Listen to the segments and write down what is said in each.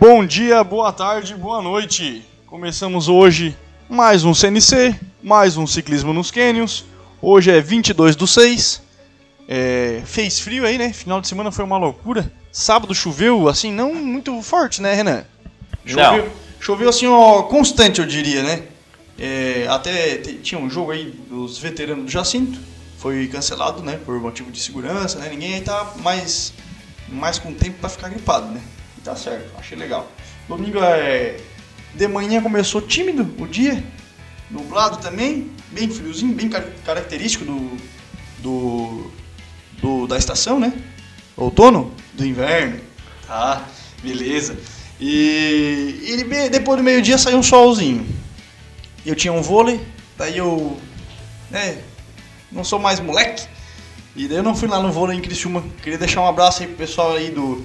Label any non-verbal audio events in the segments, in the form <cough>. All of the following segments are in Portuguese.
Bom dia, boa tarde, boa noite. Começamos hoje mais um CNC, mais um ciclismo nos cânions. Hoje é 22 do 6. É, fez frio aí, né? Final de semana foi uma loucura. Sábado choveu, assim, não muito forte, né, Renan? Choveu, Não. choveu assim, ó, constante, eu diria, né? É, até tinha um jogo aí dos veteranos do Jacinto. Foi cancelado, né? Por motivo de segurança, né? Ninguém aí tá mais, mais com tempo pra ficar gripado, né? E tá certo, achei legal. Domingo é. De manhã começou tímido o dia, nublado também, bem friozinho, bem car- característico do, do, do- da estação, né? Outono, do inverno. Tá, beleza. E, e depois do meio-dia saiu um solzinho. Eu tinha um vôlei, daí eu. né, não sou mais moleque. E daí eu não fui lá no vôlei em Criciúma. Queria deixar um abraço aí pro pessoal aí do.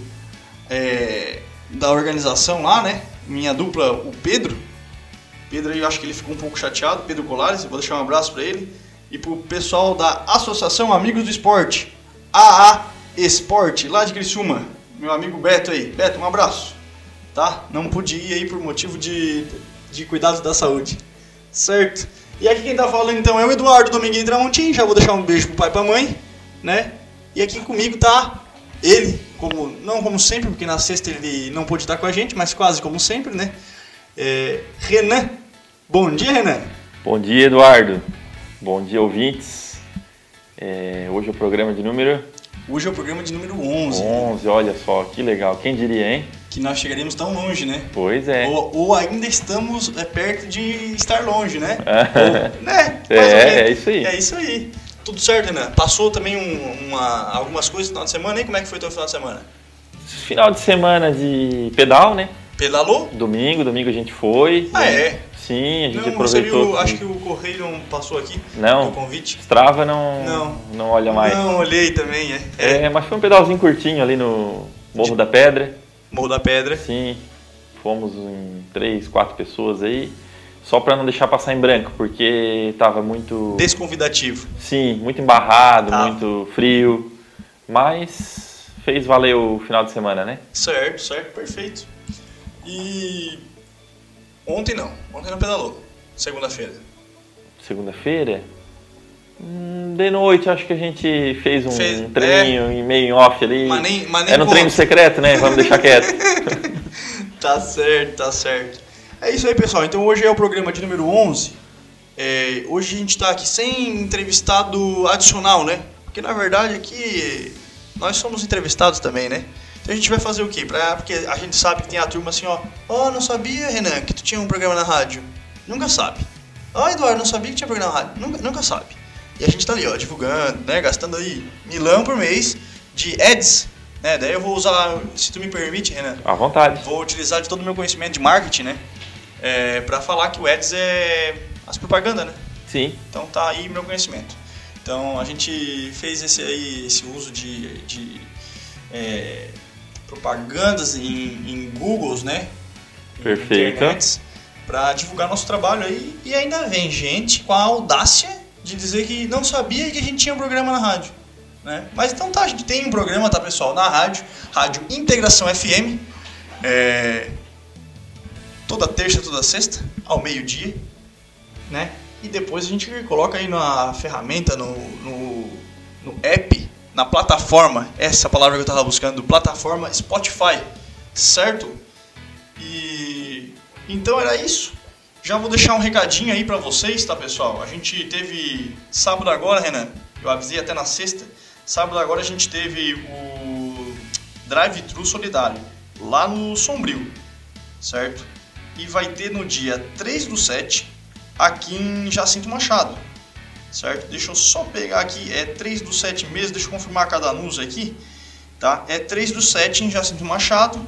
É, da organização lá, né? Minha dupla, o Pedro. Pedro eu acho que ele ficou um pouco chateado, Pedro Colares, vou deixar um abraço pra ele. E pro pessoal da Associação Amigos do Esporte, AA Esporte, lá de Criciúma. Meu amigo Beto aí. Beto, um abraço. Tá? Não pude ir aí por motivo de, de cuidados da saúde. Certo? E aqui quem tá falando então é o Eduardo Dominguinho Tramontim, já vou deixar um beijo pro pai e pra mãe, né? E aqui comigo tá ele, como não como sempre, porque na sexta ele não pôde estar com a gente, mas quase como sempre, né? É, Renan. Bom dia, Renan. Bom dia, Eduardo. Bom dia, ouvintes. É, hoje é o programa de número Hoje é o programa de número 11, 11. Olha só, que legal. Quem diria, hein? que nós chegaremos tão longe, né? Pois é. Ou, ou ainda estamos é, perto de estar longe, né? <laughs> Ou, né? É, é isso aí. É isso aí. Tudo certo, Renan? Passou também um- uma, algumas coisas no final de semana aí? Como é que foi teu final de semana? Final de semana de pedal, né? Pedalou? Domingo, domingo a gente foi. Ah, é? Sim, a gente Não, você aproveitou. viu, acho que o correio não passou aqui Não. no convite. Strava não, Não. não olha mais. Não, olhei também, é. é. É, mas foi um pedalzinho curtinho ali no Morro da Pedra. Morro da Pedra. Sim, fomos em três, quatro pessoas aí. Só pra não deixar passar em branco, porque tava muito. Desconvidativo. Sim, muito embarrado, Tá. muito frio. Mas fez valer o final de semana, né? Certo, certo, perfeito. E ontem não, ontem não pedalou. Segunda-feira. Segunda-feira. hum, De noite, acho que a gente fez um Fez- é. treininho em meio em off ali. Mas nem- mas nem Era um treino secreto, né? Vamos deixar quieto. <laughs> Tá certo, tá certo. É isso aí, pessoal. Então hoje é o programa de número 11. É, hoje a gente tá aqui sem entrevistado adicional, né? Porque na verdade aqui nós somos entrevistados também, né? Então a gente vai fazer o quê? Pra, porque a gente sabe que tem a turma assim, ó. Ó, não sabia, Renan, que tu tinha um programa na rádio. Nunca sabe. Ó, Eduardo, não sabia que tinha programa na rádio. Nunca, nunca sabe. E a gente tá ali, ó, divulgando, né? Gastando aí milão por mês de ads, né? Daí eu vou usar, se tu me permite, Renan, À vontade. vou utilizar de todo o meu conhecimento de marketing, né? É, para falar que o Ads é as propagandas, né? Sim. Então tá aí meu conhecimento. Então a gente fez esse aí, esse uso de, de é, propagandas em, em Googles, né? Perfeito. Para divulgar nosso trabalho aí. E ainda vem gente com a audácia de dizer que não sabia que a gente tinha um programa na rádio. Né? Mas então tá, a gente tem um programa, tá pessoal, na rádio, Rádio Integração FM. É, toda terça, toda sexta, ao meio-dia, né? E depois a gente coloca aí na ferramenta, no, no, no app, na plataforma, essa palavra que eu tava buscando, plataforma Spotify, certo? E então era isso. Já vou deixar um recadinho aí pra vocês, tá pessoal? A gente teve sábado agora, Renan. Eu avisei até na sexta. Sábado agora a gente teve o Drive-Thru Solidário lá no Sombrio, certo? E vai ter no dia 3 do 7 aqui em Jacinto Machado, certo? Deixa eu só pegar aqui, é 3 do 7 mesmo, deixa eu confirmar cada anúncio aqui, tá? É 3 do 7 em Jacinto Machado,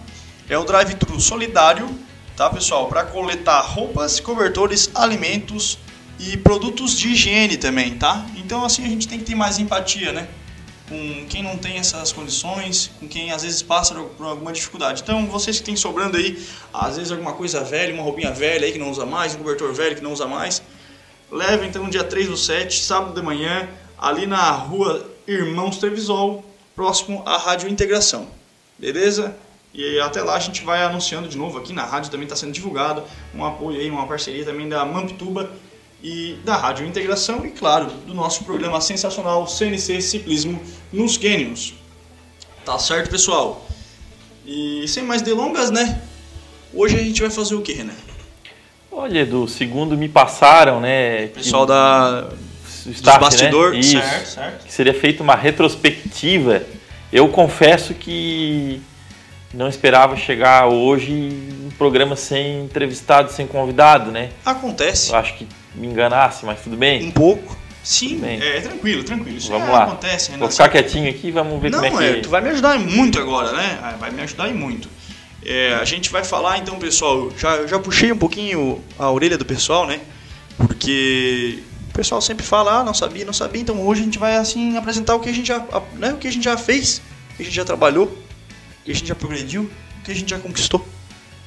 é o drive-thru solidário, tá pessoal? Para coletar roupas, cobertores, alimentos e produtos de higiene também, tá? Então assim a gente tem que ter mais empatia, né? Com quem não tem essas condições, com quem às vezes passa por alguma dificuldade. Então vocês que têm sobrando aí, às vezes alguma coisa velha, uma roupinha velha aí que não usa mais, um cobertor velho que não usa mais, leva então dia 3 do 7, sábado de manhã, ali na rua Irmãos Trevisol, próximo à Rádio Integração. Beleza? E até lá a gente vai anunciando de novo aqui na rádio, também está sendo divulgado um apoio aí, uma parceria também da Mamptuba e da Rádio Integração e, claro, do nosso programa sensacional CNC Ciclismo nos Canyons. Tá certo, pessoal? E sem mais delongas, né? Hoje a gente vai fazer o que, Renan? Olha, Edu, segundo me passaram, né? Pessoal da o staff, bastidor, né? Isso, certo, certo. Que seria feita uma retrospectiva. Eu confesso que não esperava chegar hoje um programa sem entrevistado, sem convidado, né? Acontece. Eu acho que me enganasse, mas tudo bem. Um pouco. Sim, bem. é tranquilo, tranquilo. Isso Vamos é, lá. acontece, Renan. Vou ficar quietinho aqui e vamos ver Não, como é é, que. tu vai me ajudar muito agora, né? Ah, Vai me ajudar muito. É, a gente vai falar então, pessoal. Já, eu já puxei um pouquinho a orelha do pessoal, né? Porque o pessoal sempre fala, ah, não sabia, não sabia. Então hoje a gente vai assim apresentar o que a gente já, a- né, o que a gente já fez, o que a gente já trabalhou, o que a gente já progrediu, o que a gente já conquistou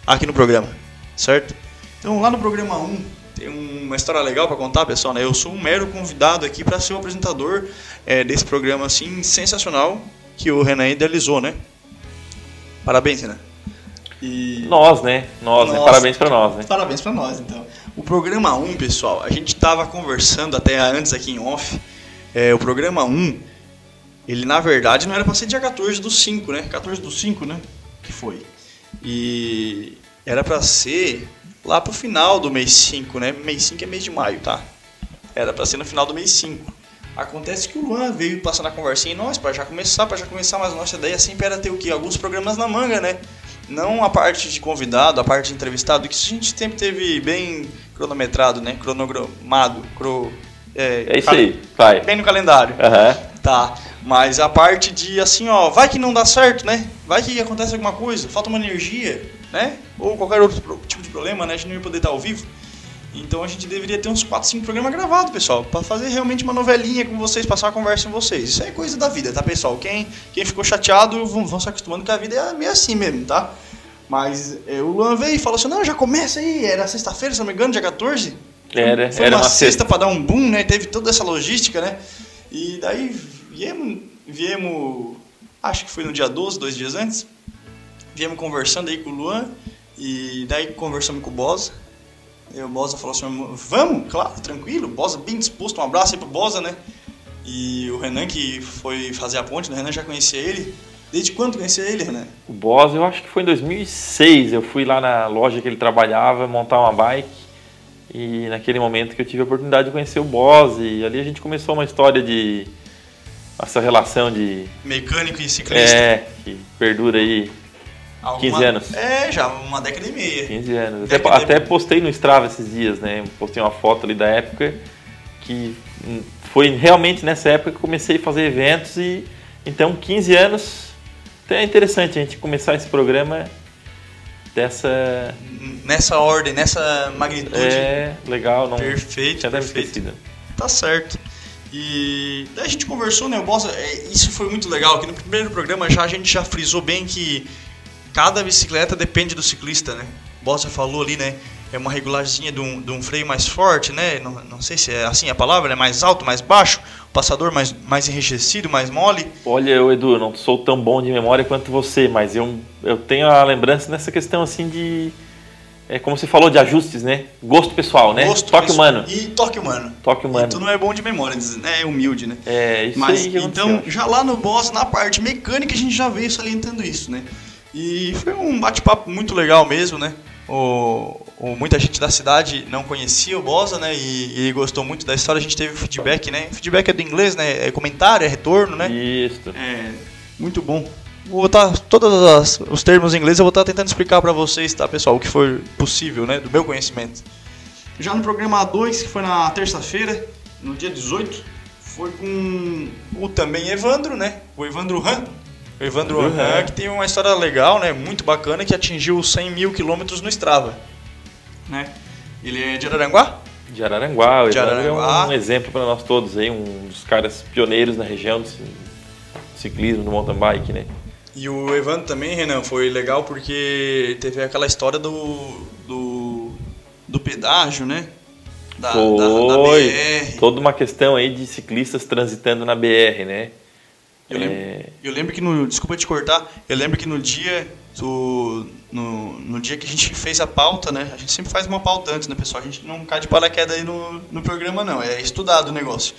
aqui no programa, certo? Então lá no programa 1 tem uma história legal para contar, pessoal, né? Eu sou um mero convidado aqui para ser o apresentador é, desse programa assim sensacional que o Renan idealizou, né? Parabéns, Renan. E Nós, né? Nós, né? Nossa. Parabéns pra nós, né? Parabéns pra nós, então. O programa 1, pessoal, a gente tava conversando até antes aqui em off. É, o programa 1, ele na verdade não era pra ser dia 14 do 5, né? 14 do 5, né? Que foi. E era pra ser lá pro final do mês 5, né? Mês 5 é mês de maio, tá? Era pra ser no final do mês 5. Acontece que o Luan veio passando a conversinha em nós pra já começar, pra já começar, mas nossa ideia sempre era ter o quê? Alguns programas na manga, né? Não a parte de convidado, a parte de entrevistado, que isso a gente sempre teve bem cronometrado, né? Cronogramado, cro... É isso aí, vai. Bem no calendário. Aham. Tá, mas a parte de assim, ó, vai que não dá certo, né? Vai que acontece alguma coisa, falta uma energia, né? Ou qualquer outro tipo de problema, né? A gente não ia poder estar ao vivo. Então a gente deveria ter uns 4, 5 programas gravados, pessoal, pra fazer realmente uma novelinha com vocês, passar uma conversa com vocês. Isso é coisa da vida, tá, pessoal? Quem, quem ficou chateado vão, vão se acostumando que a vida é meio assim mesmo, tá? Mas é, o Luan veio e falou assim: não, já começa aí, era sexta-feira, se não me engano, dia 14. Era, Foi era uma uma sexta sexta. pra dar um boom, né? Teve toda essa logística, né? E daí viemos, viemos, acho que foi no dia 12, dois dias antes, viemos conversando aí com o Luan e daí conversamos com o Bosa. E o Bosa falou assim, vamos, claro, tranquilo, Bosa bem disposto, um abraço aí pro Bosa, né? E o Renan que foi fazer a ponte, né? o Renan já conhecia ele. Desde quando conhecia ele, Renan? O Boss, eu acho que foi em 2006. Eu fui lá na loja que ele trabalhava montar uma bike. E naquele momento que eu tive a oportunidade de conhecer o Boss. E ali a gente começou uma história de. Essa relação de. Mecânico e ciclista. É, que perdura aí Alguma- 15 anos. É, já uma década e meia. 15 anos. Até, até postei no Strava esses dias, né? Postei uma foto ali da época que foi realmente nessa época que comecei a fazer eventos e então 15 anos. Até é interessante a gente começar esse programa dessa. Nessa ordem, nessa magnitude. É legal, não Perfeito, tinha perfeito. esquecido. Tá certo. E daí a gente conversou, né? O Bossa, é, isso foi muito legal, que no primeiro programa já a gente já frisou bem que cada bicicleta depende do ciclista, né? O Bossa falou ali, né? É uma regulagemzinha de um, de um freio mais forte, né? Não, não sei se é assim a palavra, né? Mais alto, mais baixo, o passador mais, mais enrijecido, mais mole. Olha, eu, Edu, eu não sou tão bom de memória quanto você, mas eu, eu tenho a lembrança nessa questão assim de. É como você falou de ajustes, né? Gosto pessoal, né? Gosto Toque pessoal- humano. E toque humano. Toque humano. E tu não é bom de memória, né? É humilde, né? É, isso Mas aí que então, já lá no boss, na parte mecânica, a gente já veio salientando isso, né? E foi um bate-papo muito legal mesmo, né? O, o- muita gente da cidade não conhecia o Bosa, né? E, e gostou muito da história. A gente teve feedback, né? Feedback é do inglês, né? É comentário, é retorno, né? Isso. É muito bom. Vou botar todos os termos em inglês, eu vou estar tentando explicar para vocês, tá, pessoal, o que for possível, né, do meu conhecimento. Já no programa 2, que foi na terça-feira, no dia 18, foi com o também Evandro, né? O Evandro Han. O Evandro Evandro Han, Han. que tem uma história legal, né? Muito bacana, que atingiu os 100 mil quilômetros no Strava. Né? Ele é de Araranguá? De Araranguá, o De Araranguá. é um exemplo para nós todos aí, um dos caras pioneiros na região do ci- ciclismo, do mountain bike, né? E o Evandro também, Renan, foi legal porque teve aquela história do, do, do pedágio, né? Da, da, da Foi BR. toda uma questão aí de ciclistas transitando na BR, né? Eu lembro, É, eu lembro que no. Desculpa te cortar, eu lembro que no dia tu, no, no dia que a gente <laughs> fez a pauta, né? A gente sempre faz uma pauta antes, né, pessoal? A gente não cai de paraquedas aí no, no programa, não. É estudado o negócio.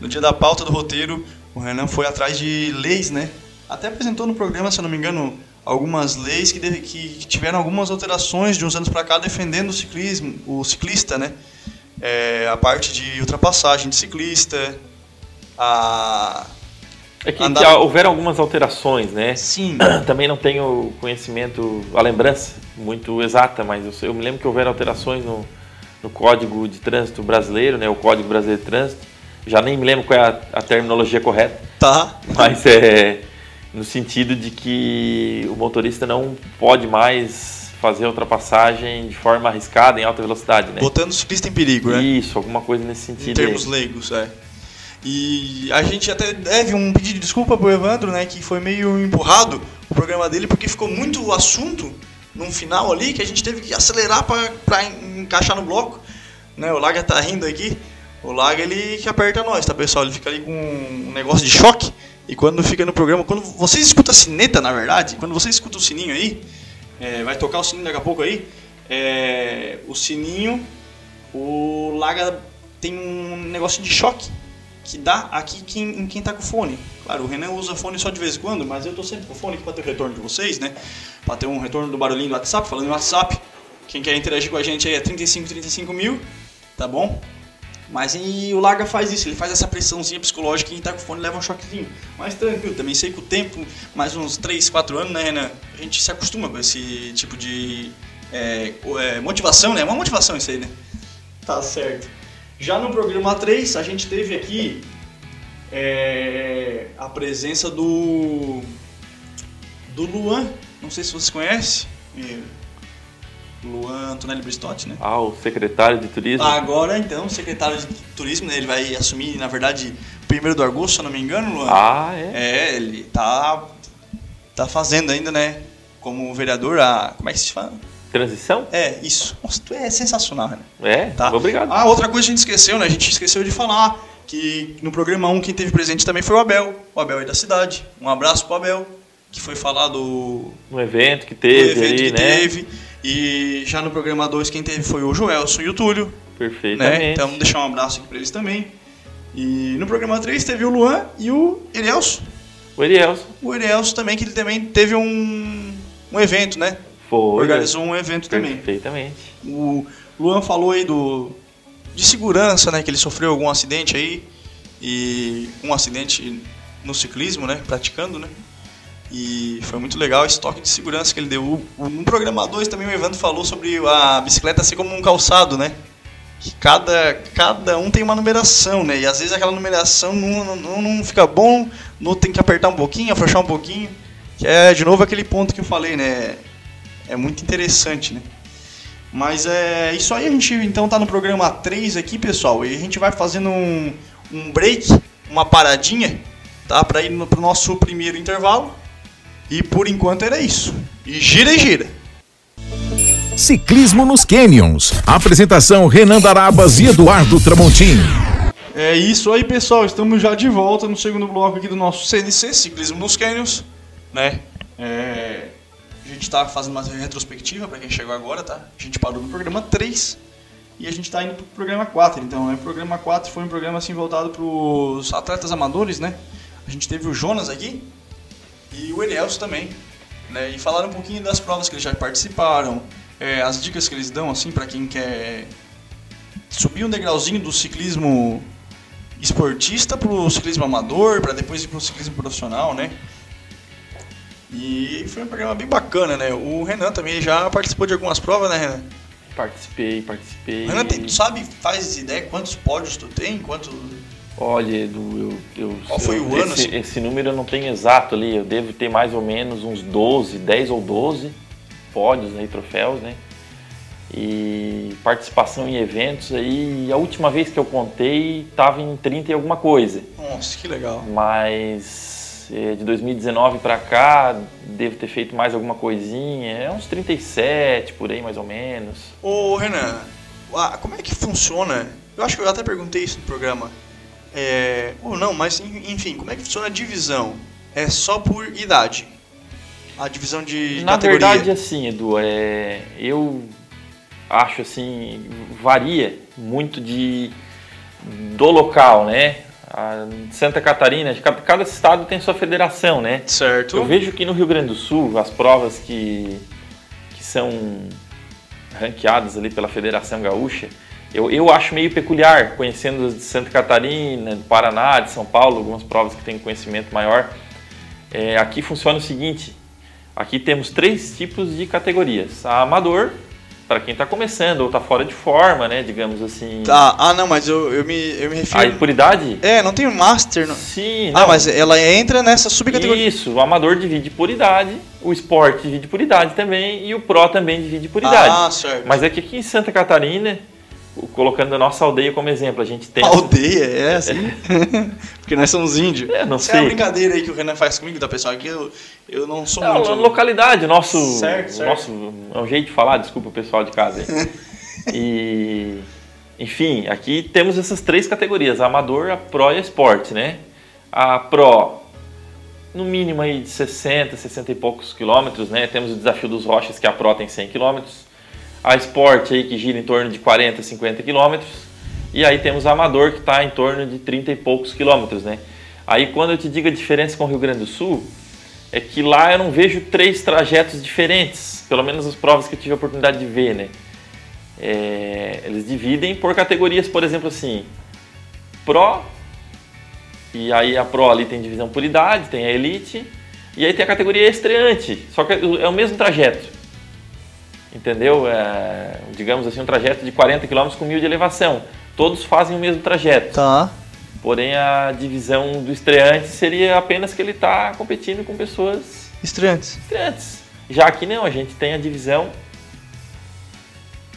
No dia da pauta do roteiro, o Renan foi atrás de leis, né? Até apresentou no programa, se eu não me engano, algumas leis que, deve, que tiveram algumas alterações de uns anos para cá defendendo o ciclismo, o ciclista, né? É, a parte de ultrapassagem de ciclista, a É que, há- houveram algumas alterações, né? sim, <clears throat> Também não tenho conhecimento, a lembrança muito exata, mas eu, sei- eu me lembro que houveram alterações no, no Código de Trânsito Brasileiro, né? O Código Brasileiro de Trânsito. Já nem me lembro qual é a, a terminologia correta, tá. <laughs> mas é no sentido de que o motorista não pode mais fazer ultrapassagem de forma arriscada em alta velocidade, né? Botando o ciclista em perigo, né? Isso, alguma coisa nesse Em sentido. aí. termos leigos, é. E a gente até deve um pedido de desculpa pro Evandro, né, que foi meio empurrado o programa dele porque ficou muito assunto no final ali que a gente teve que acelerar pra encaixar no bloco. Né, o Laga tá rindo aqui. O Laga ele que aperta nós, tá pessoal? Ele fica ali com um negócio de choque. E quando fica no programa, quando vocês escutam a sineta, na verdade, quando vocês escutam o sininho aí, é, vai tocar o sininho daqui a pouco aí, é, o sininho, o Laga tem um negócio de choque que dá aqui quem, em quem tá com fone. Claro, o Renan usa fone só de vez em quando, mas eu tô sempre com fone pra ter o retorno de vocês, né? Pra ter um retorno do barulhinho do WhatsApp, falando em WhatsApp. Quem quer interagir com a gente aí é 35, 35 mil, tá bom? Mas e o Laga faz isso, ele faz essa pressãozinha psicológica e quem tá com fone leva um choquezinho. Mas tranquilo, também sei que o tempo, mais uns 3, 4 anos, né, Renan? A gente se acostuma com esse tipo de é, é, motivação, né? É uma motivação isso aí, né? Tá certo. Já no programa 3, a gente teve aqui é, a presença do do Luan, não sei se vocês conhecem, é, Luan Antonelli Bristotti, né? Ah, o secretário de turismo. Agora, então, secretário de turismo, né, ele vai assumir, na verdade, primeiro do agosto, se eu não me engano, Luan. Ah, é? É, ele tá tá fazendo ainda, né, como vereador, a como é que se fala? Transição? É, isso. Nossa, tu é sensacional, Renan. É? Tá? Obrigado. Ah, outra coisa que a gente esqueceu, né? A gente esqueceu de falar que no programa 1 quem teve presente também foi o Abel. O Abel aí da cidade. Um abraço pro Abel, que foi falar do, Um evento que do teve evento ali, que né? teve. E já no programa 2 quem teve foi o Joelson e o Túlio. Perfeitamente. Né? Então deixar um abraço aqui pra eles também. E no programa 3 teve o Luan e o Elielso. O Elielson O Elielso também, que ele também teve um, um evento, né? Foi. Organizou um evento também. Perfeitamente. O Luan falou aí do de segurança, né, que ele sofreu algum acidente aí e um acidente no ciclismo, né, praticando, né? E foi muito legal esse toque de segurança que ele deu. No programa 2 também o Evandro falou sobre a bicicleta ser como um calçado, né? Que cada, cada um tem uma numeração, né? E às vezes aquela numeração não, não, não fica bom, no tem que apertar um pouquinho, afrouxar um pouquinho. Que é, de novo, aquele ponto que eu falei, né? É muito interessante, né? Mas é isso aí, a gente então tá no programa 3 aqui, pessoal, e a gente vai fazendo um, um break, uma paradinha, tá? Pra ir no, pro nosso primeiro intervalo. E por enquanto era isso. E gira e gira. Ciclismo nos Canyons. Apresentação Renan Darabas e Eduardo Tramontim. É isso aí, pessoal. Estamos já de volta no segundo bloco aqui do nosso CNC, Ciclismo nos Canyons, né? É, gente tá fazendo uma retrospectiva para quem chegou agora, tá? A gente parou no programa 3 e a gente tá indo pro programa 4. Então, né? o programa 4 foi um programa assim voltado pros atletas amadores, né? A gente teve o Jonas aqui e o Elielso também, né? E falaram um pouquinho das provas que eles já participaram, é, as dicas que eles dão assim para quem quer subir um degrauzinho do ciclismo esportista pro ciclismo amador, para depois ir pro ciclismo profissional, né? E foi um programa bem bacana, né? O Renan também já participou de algumas provas, né, Renan? Participei, participei. Renan, tu sabe, faz ideia quantos pódios tu tem? Quanto... Olha, Edu, eu, eu, Qual foi eu- o ano, Esse, assim? esse número eu não tenho exato ali. Eu devo ter mais ou menos uns 12, 10 ou 12 pódios aí, troféus, né? E participação em eventos aí. A última vez que eu contei estava em 30 e alguma coisa. Nossa, que legal. Mas de 2019 para cá, devo ter feito mais alguma coisinha. É uns 37 por aí, mais ou menos. Ô, Renan, como é que funciona? Eu acho que eu até perguntei isso no programa. É, ou não, mas en- enfim, como é que funciona a divisão? É só por idade. a divisão de Na categoria? verdade, assim, Edu, é, eu acho assim, varia muito de do local, né? A Santa Catarina, cada, estado tem sua federação, né? certo. Eu vejo que no Rio Grande do Sul, as provas que, que são ranqueadas ali pela Federação Gaúcha, eu, eu acho meio peculiar, conhecendo as de Santa Catarina, de Paraná, de São Paulo, algumas provas que têm conhecimento maior. É, aqui funciona o seguinte: aqui temos três tipos de categorias. A amador, para quem está começando ou está fora de forma, né? Digamos assim. Tá, ah não, mas eu, eu, me, eu me refiro... A impuridade? É, não tem Master, não... Sim, Ah, não. mas ela entra nessa subcategoria. Isso, o amador divide por idade, o esporte divide por idade também e o pro também divide por idade. Ah, certo. Mas é que aqui em Santa Catarina, colocando a nossa aldeia como exemplo, a gente tem. Aldeia, é assim? <laughs> Porque nós somos índios. É, não Isso é uma sei. brincadeira aí que o Renan faz comigo, tá, pessoal? Que eu, eu não sou É, muito... localidade, nosso, Certo, certo. nosso. É um jeito de falar, desculpa o pessoal de casa aí. <laughs> e. Enfim, aqui temos essas três categorias: a amador, a pro e a esporte, né? A pro, no mínimo aí de 60, 60 e poucos quilômetros, né? Temos o desafio dos rochas, que a pro tem 100 quilômetros. A esporte aí que gira em torno de 40, 50 quilômetros. E aí temos a amador que está em torno de 30 e poucos quilômetros, né? Aí quando eu te digo a diferença com o Rio Grande do Sul, é que lá eu não vejo três trajetos diferentes, pelo menos as provas que eu tive a oportunidade de ver, né? É, eles dividem por categorias, por exemplo, assim, Pro, e aí a Pro ali tem divisão por idade, tem a Elite, e aí tem a categoria estreante, só que é o mesmo trajeto, entendeu? É, digamos assim, um trajeto de 40 km com mil de elevação, todos fazem o mesmo trajeto. Tá. Porém, a divisão do estreante seria apenas que ele está competindo com pessoas Estreantes. estreantes. Já aqui não, a gente tem a divisão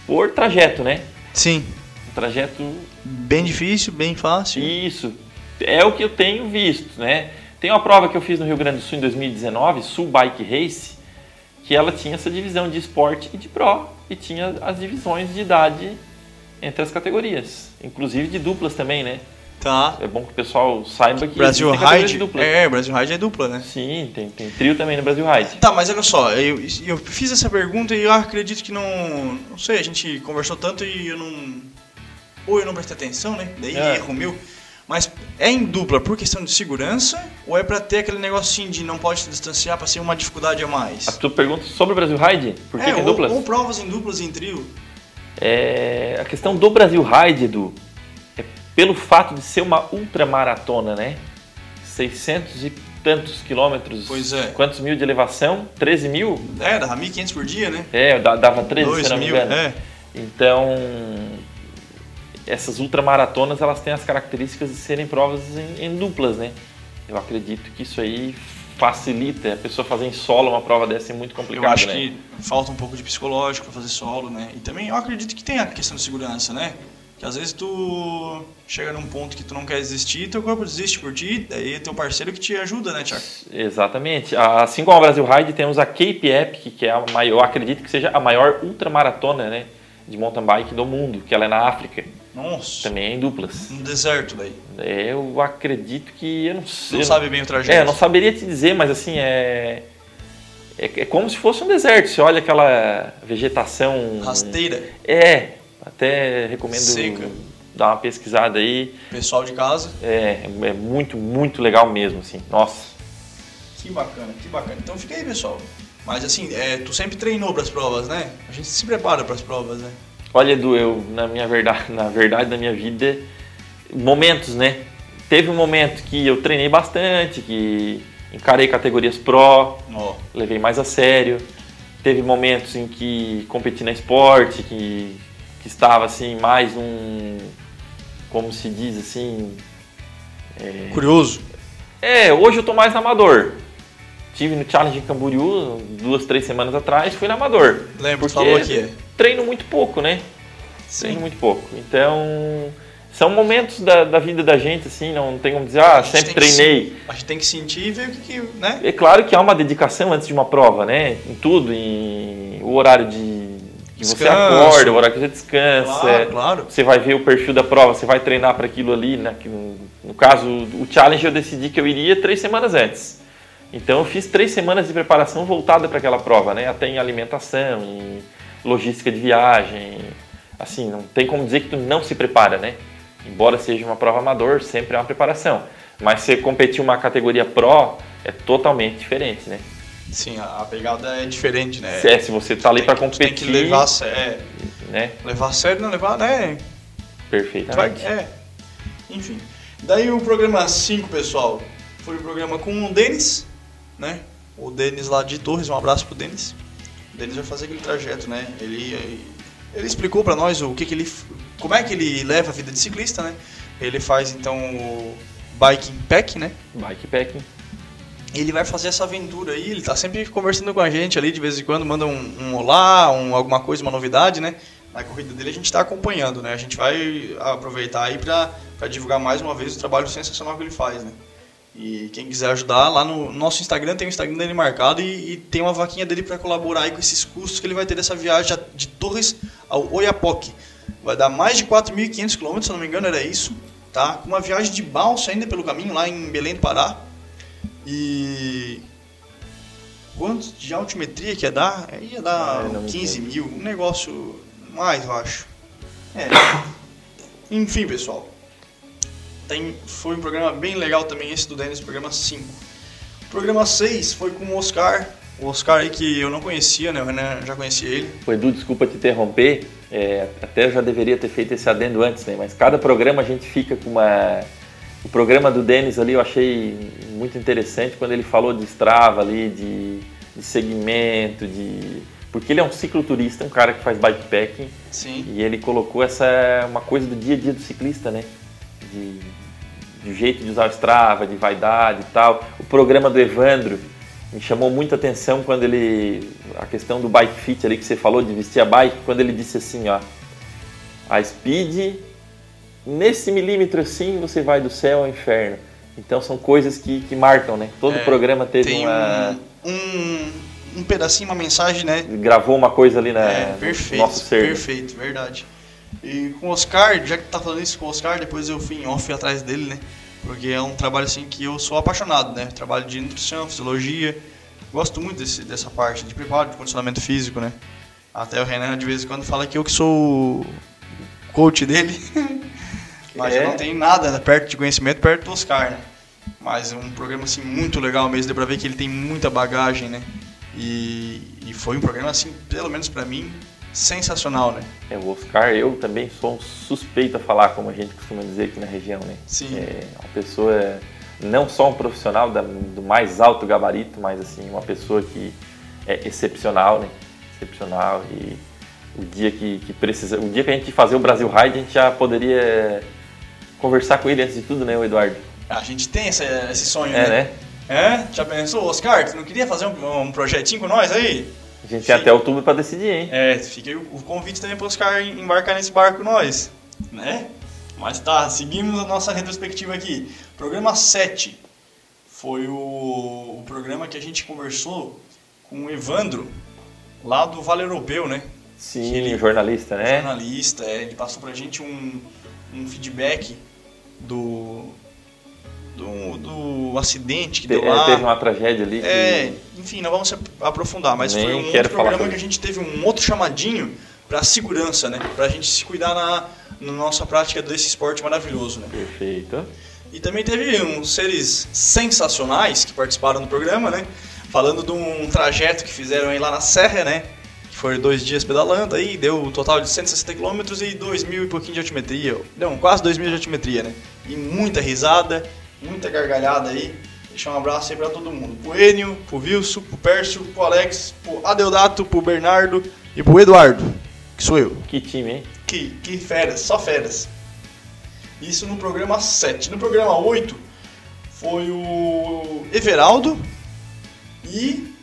por trajeto, né? Sim. Um trajeto, Bem difícil, bem fácil. isso. É o que eu tenho visto, né? Tem uma prova que eu fiz no Rio Grande do Sul em 2019, Sul Bike Race, que ela tinha essa divisão de esporte e de pro, e tinha as divisões de idade entre as categorias, inclusive de duplas também, né? Tá. É bom que o pessoal saiba que Brasil Ride. de duplas. É, Brasil Ride é dupla, né? Sim, tem, tem trio também no Brasil Ride. Tá, mas olha só, eu, eu fiz essa pergunta e eu acredito que não. Não sei, a gente conversou tanto e eu não. Ou eu não prestei atenção, né? Daí É. erro meu. Mas é em dupla por questão de segurança ou é pra ter aquele negocinho de não pode se distanciar pra ser uma dificuldade a mais? A tua pergunta sobre o Brasil Ride? Por que, é, que ou, duplas? ou provas em duplas e em trio. É, a questão do Brasil Ride, Edu, é pelo fato de ser uma ultramaratona, né? 600 e tantos quilômetros. Pois é. Quantos mil de elevação? 13 mil? É, dava 1.500 por dia, né? É, da- dava 13, se 2 não me mil, engano. é. Então, essas ultramaratonas, elas têm as características de serem provas em, em duplas, né? Eu acredito que isso aí facilita a pessoa fazer em solo uma prova dessa é muito complicado, Eu acho né? que falta um pouco de psicológico fazer solo, né? E também eu acredito que tem a questão de segurança, né? Que às vezes tu chega num ponto que tu não quer desistir, teu corpo desiste por ti, daí é teu parceiro que te ajuda, né, Tiago? Exatamente. Assim como a Brasil Ride, temos a Cape Epic, que é a maior, eu acredito que seja a maior ultramaratona né, de mountain bike do mundo, que ela é na África. Nossa, Também é em duplas. no deserto daí. Eu acredito que. Eu não sei. Não sabe bem o trajeto. É, eu não saberia te dizer, mas assim, é. É, é como se fosse um deserto. Você olha aquela vegetação. Rasteira. É, até recomendo Seca. dar uma pesquisada aí. Pessoal de casa. É, é muito, muito legal mesmo, assim. Nossa. Que bacana, que bacana. Então fica aí, pessoal. Mas assim, é, tu sempre treinou pras provas, né? A gente se prepara pras provas, né? Olha, Edu, eu, na minha <laughs> verdade, na verdade da minha vida, momentos, né? Teve um momento que eu treinei bastante, que encarei categorias pro, Ó, levei mais a sério. Teve momentos em que competi na esporte, que, que estava assim mais um, como se diz assim, curioso. é, hoje eu tô mais amador. Tive no Challenge em Camboriú duas, três semanas atrás, fui na amador. Porque falou aqui, é. treino muito pouco, né? Treino Sim. muito pouco. Então, são momentos da, da vida da gente, assim, não tem como dizer, ah, sempre treinei. se- A gente tem que sentir e ver o que, que né? É claro que há uma dedicação antes de uma prova, né? Em tudo, em o horário de que você acorda, o horário que você descansa. Claro, claro. Você vai ver o perfil da prova, você vai treinar para aquilo ali, né? No, no caso, o challenge eu decidi que eu iria três semanas antes. Então eu fiz três semanas de preparação voltada para aquela prova, né? Até em alimentação, em logística de viagem. Assim, não tem como dizer que tu não se prepara, né? Embora seja uma prova amador, sempre é uma preparação. Mas você competir uma categoria pro é totalmente diferente, né? Sim, a, pegada é diferente, né? Se, é, se você tá ali para competir, Tem que levar a sério. né? Levar a sério, não levar, né? Vai, Perfeitamente. é. Enfim. Daí o programa 5, pessoal, foi o programa com o Denis, né? O Denis lá de Torres, um abraço pro Denis. O Denis vai fazer aquele trajeto, né? Ele, ele explicou pra nós o que, que ele. como é que ele leva a vida de ciclista, né? Ele faz então o biking pack, né? Bikepacking. ele vai fazer essa aventura aí, ele tá sempre conversando com a gente ali, de vez em quando manda um, um olá, um, alguma coisa, uma novidade, né? Na corrida dele a gente tá acompanhando, né? A gente vai aproveitar aí pra divulgar mais uma vez o trabalho sensacional que ele faz, né? E quem quiser ajudar, lá no nosso Instagram tem o Instagram dele marcado e, e tem uma vaquinha dele para colaborar aí com esses custos que ele vai ter dessa viagem de Torres ao Oiapoque. Vai dar mais de 4.500 km, se não me engano era isso, tá? Com uma viagem de balsa ainda pelo caminho lá em Belém do Pará. E quanto de altimetria que ia dar? É, Ia dar Ah, eu não me 15 lembro. mil, um negócio mais, eu acho. É. Enfim, pessoal. Tem, foi um programa bem legal também esse do Denis, programa 5. Programa 6 foi com o Oscar. O Oscar aí que eu não conhecia, né? O Renan já conhecia ele. O Edu, desculpa te interromper, é, até eu já deveria ter feito esse adendo antes, né? Mas cada programa a gente fica com uma. O programa do Denis ali eu achei muito interessante quando ele falou de Strava ali, de, de segmento, de. Porque ele é um cicloturista, um cara que faz bikepacking Sim. e ele colocou essa uma coisa do dia a dia do ciclista, né? De, de jeito de usar o Strava, de vaidade e tal. O programa do Evandro me chamou muita atenção quando ele a questão do bike fit ali que você falou de vestir a bike, quando ele disse assim, ó, a speed nesse milímetro assim você vai do céu ao inferno. Então são coisas que, que marcam, né? Todo É, programa teve Tem uma um, um, um pedacinho, uma mensagem, né? gravou uma coisa ali na É, no perfeito, nosso ser. perfeito, verdade. E com o Oscar, já que tá falando isso com o Oscar, depois eu fui em off atrás dele, né? Porque é um trabalho assim que eu sou apaixonado, né? Trabalho de nutrição, fisiologia. Gosto muito desse, dessa parte de preparo, de condicionamento físico, né? Até o Renan de vez em quando fala que eu que sou o coach dele. <laughs> Mas É. eu não tenho nada perto de conhecimento perto do Oscar, né? Mas é um programa assim muito legal mesmo, deu pra ver que ele tem muita bagagem, né? E, e foi um programa assim, pelo menos pra mim, sensacional, né? É, o Oscar, eu também sou um suspeito a falar, como a gente costuma dizer aqui na região, né? Sim. É uma pessoa, não só um profissional da- do mais alto gabarito, mas assim, uma pessoa que é excepcional, né? Excepcional e o dia que, que precisa, o dia que a gente fazer o Brasil Ride, a gente já poderia conversar com ele antes de tudo, né, o Eduardo? A gente tem essa- esse sonho, É, né? né? É? Já pensou, Oscar, tu não queria fazer um, um projetinho com nós aí? A gente tem até outubro para decidir, hein? É, fica aí o, convite também pro Oscar embarcar nesse barco nós, né? Mas tá, seguimos a nossa retrospectiva aqui. Programa 7 foi o, o programa que a gente conversou com o Evandro, lá do Vale Europeu, né? Sim, Que ele- jornalista, né? jornalista, é, ele passou pra gente um, um feedback do, do, do acidente que Te- deu é, lá. teve uma tragédia ali que É, enfim, não vamos se aprofundar, mas Nem foi um outro programa que a gente teve um outro chamadinho pra segurança, né? Pra gente se cuidar na, na nossa prática desse esporte maravilhoso, né? Perfeito. E também teve uns seres sensacionais que participaram do programa, né? Falando de um trajeto que fizeram aí lá na Serra, né? Que foram dois dias pedalando aí, deu um total de 160 km e 2 mil e pouquinho de altimetria. Não, quase 2 mil de altimetria, né? E muita risada, muita gargalhada aí. Deixar um abraço aí pra todo mundo. Pro Enio, pro Wilson, pro Pércio, pro Alex, pro Adeodato, pro Bernardo e pro Eduardo, que sou eu. Que time, hein? Que, que feras, só feras. Isso no programa 7. No programa 8 foi o Everaldo e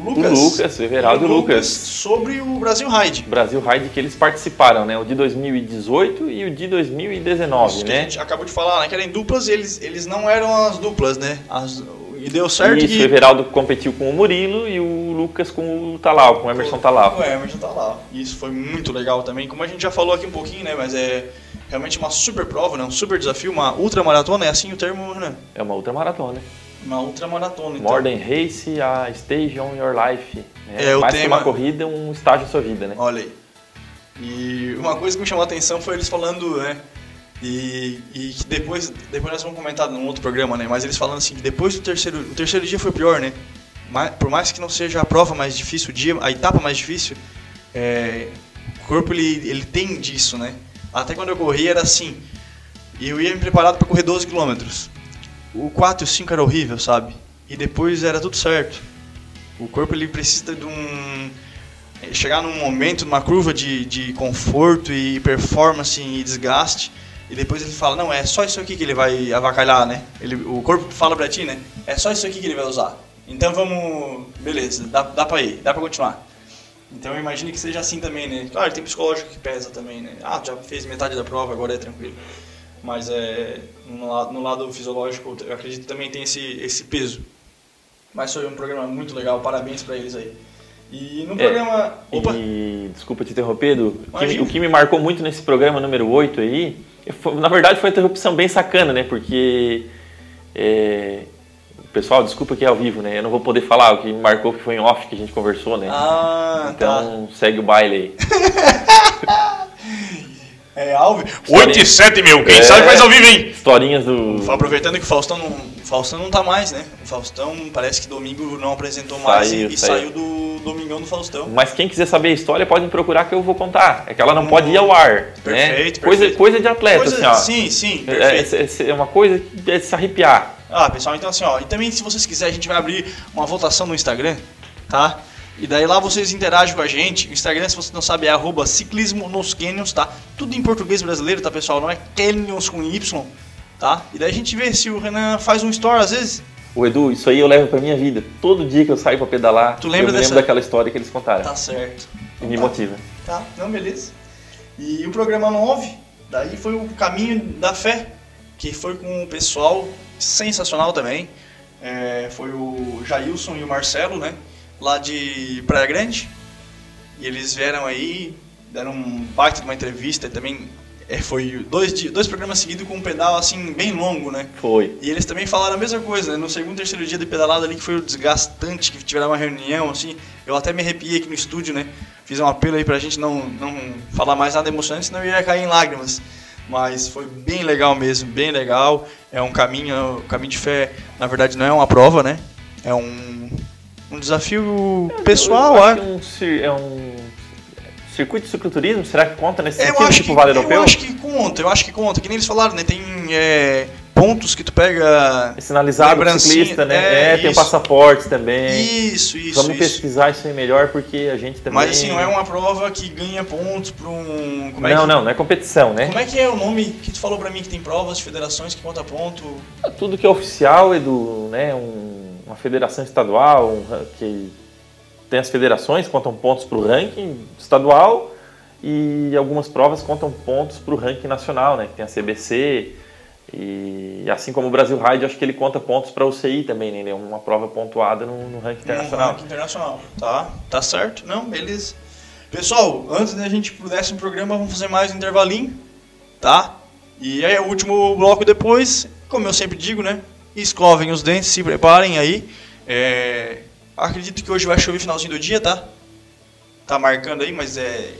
Lucas. O Lucas, o Everaldo e o Lucas. Sobre o Brasil Ride. Brasil Ride que eles participaram, né? O de 2018 e o de 2019, Isso que a né? gente acabou de falar, né? Que eram duplas e eles, eles não eram as duplas, né? As- e deu certo Isso, que... o Everaldo competiu com o Murilo e o Lucas com o Talau, com o Emerson Talau. O Emerson lá. Isso foi muito legal também. Como a gente já falou aqui um pouquinho, né? Mas é realmente uma super prova, né? Um super desafio, uma ultramaratona, é assim o termo, né? É uma outra maratona. Uma ultramaratona, então. More than race, a stage on your life. né? É, o Mais que tema- uma corrida, um estágio na sua vida, né? Olha aí. E uma coisa que me chamou a atenção foi eles falando, né? E, e que depois, depois nós vamos comentar num outro programa, né? Mas eles falando assim, que depois do terceiro, o terceiro dia foi pior, né? Por mais que não seja a prova mais difícil, o dia, a etapa mais difícil, é, o corpo ele, ele tem disso, né? Até quando eu corri era assim, e eu ia me preparado para correr 12 km. O 4 e o 5 era horrível, sabe? E depois era tudo certo. O corpo ele precisa de um chegar num momento, numa curva de, de conforto e performance e desgaste, e depois ele fala, não, é só isso aqui que ele vai avacalhar, né? Ele, o corpo fala pra ti, né? É só isso aqui que ele vai usar. Então vamos, beleza, dá, dá pra ir, dá pra continuar. Então eu imagino que seja assim também, né? Claro, tem psicológico que pesa também, né? Ah, já fez metade da prova, agora é tranquilo. Mas é, no, lado, no lado fisiológico, eu acredito que também tem esse, esse peso. Mas foi um programa muito legal, parabéns pra eles aí. E no É, programa. Opa! E desculpa te interromper, Edu. O que, o que me marcou muito nesse programa número 8 aí, foi- na verdade foi uma interrupção bem sacana, né? Porque. é, pessoal, desculpa que é ao vivo, né? Eu não vou poder falar, o que me marcou que foi em off que a gente conversou, né? Ah, tá. então segue o baile aí. <laughs> É Alves. História- 8 e 7 mil, quem É. sabe faz ao vivo, hein? Historinhas do. Aproveitando que o Faustão não, o Faustão não tá mais, né? O Faustão parece que domingo não apresentou mais Saiu, e, saiu. saiu do Domingão do Faustão. Mas quem quiser saber a história pode me procurar que eu vou contar. É que ela não pode ir ao ar. né? Perfeito, Coisa, perfeito. coisa de atleta, Coisa- assim, ó. sim, sim, É, perfeito. é- é uma coisa que é de se arrepiar. Ah, pessoal, então assim, ó, e também se vocês quiserem, a gente vai abrir uma votação no Instagram, tá? E daí lá vocês interagem com a gente. O Instagram, se você não sabe, é arroba ciclismo nos canyons, tá? Tudo em português brasileiro, tá, pessoal? Não é canyons com Y, tá? E daí a gente vê se o Renan faz um story às vezes. O Edu, isso aí eu levo pra minha vida. Todo dia que eu saio pra pedalar, Tu lembra eu dessa- lembro daquela história que eles contaram. Tá certo. E me Tá. motiva. Tá, não, beleza. E o programa 9, daí foi o Caminho da Fé, que foi com um pessoal sensacional também. É, foi o Jailson e o Marcelo, né? Lá de Praia Grande. E eles vieram aí, deram um baita de uma entrevista e também é, foi dois, dois programas seguidos com um pedal assim bem longo, né? Foi. E eles também falaram a mesma coisa, né? No segundo, terceiro dia de pedalada ali, que foi o desgastante, que tiveram uma reunião, assim. Eu até me arrepiei aqui no estúdio, né? Fiz um apelo aí pra gente não, não falar mais nada emocionante, senão eu ia cair em lágrimas. Mas foi bem legal mesmo, bem legal. É um caminho, o caminho de fé, na verdade, não é uma prova, né? É um, um desafio pessoal, eu ah. acho que é um, cir- é um circuito de cicloturismo, será que conta nesse Eu sentido, acho, tipo que, Vale eu Europeu? acho que conta, eu acho que conta. Que nem eles falaram, né? Tem é, pontos que tu pega. É sinalizado pro ciclista, né? é, É, tem passaporte também. Isso, isso, Vamos isso. pesquisar isso aí melhor, porque a gente também... Mas assim, não é uma prova que ganha pontos pra um. Como é Não, que, não, não é competição, né? Como é que é o nome que tu falou pra mim que tem provas de federações que conta ponto? Tudo que é oficial é do, né, um- uma federação estadual, um que tem as federações contam pontos para o ranking estadual e algumas provas contam pontos para o ranking nacional, né, que tem a CBC e assim como o Brasil Ride, acho que ele conta pontos para o CI também, né, ele é uma prova pontuada no, no ranking No internacional. ranking internacional. Tá, tá certo. Não, beleza. Pessoal, antes da gente ir pro décimo programa, vamos fazer mais um intervalinho, tá? E aí, o último bloco depois, como eu sempre digo, né? Escovem os dentes, se preparem aí. É, acredito que hoje vai chover finalzinho do dia, tá? Tá marcando aí, mas é.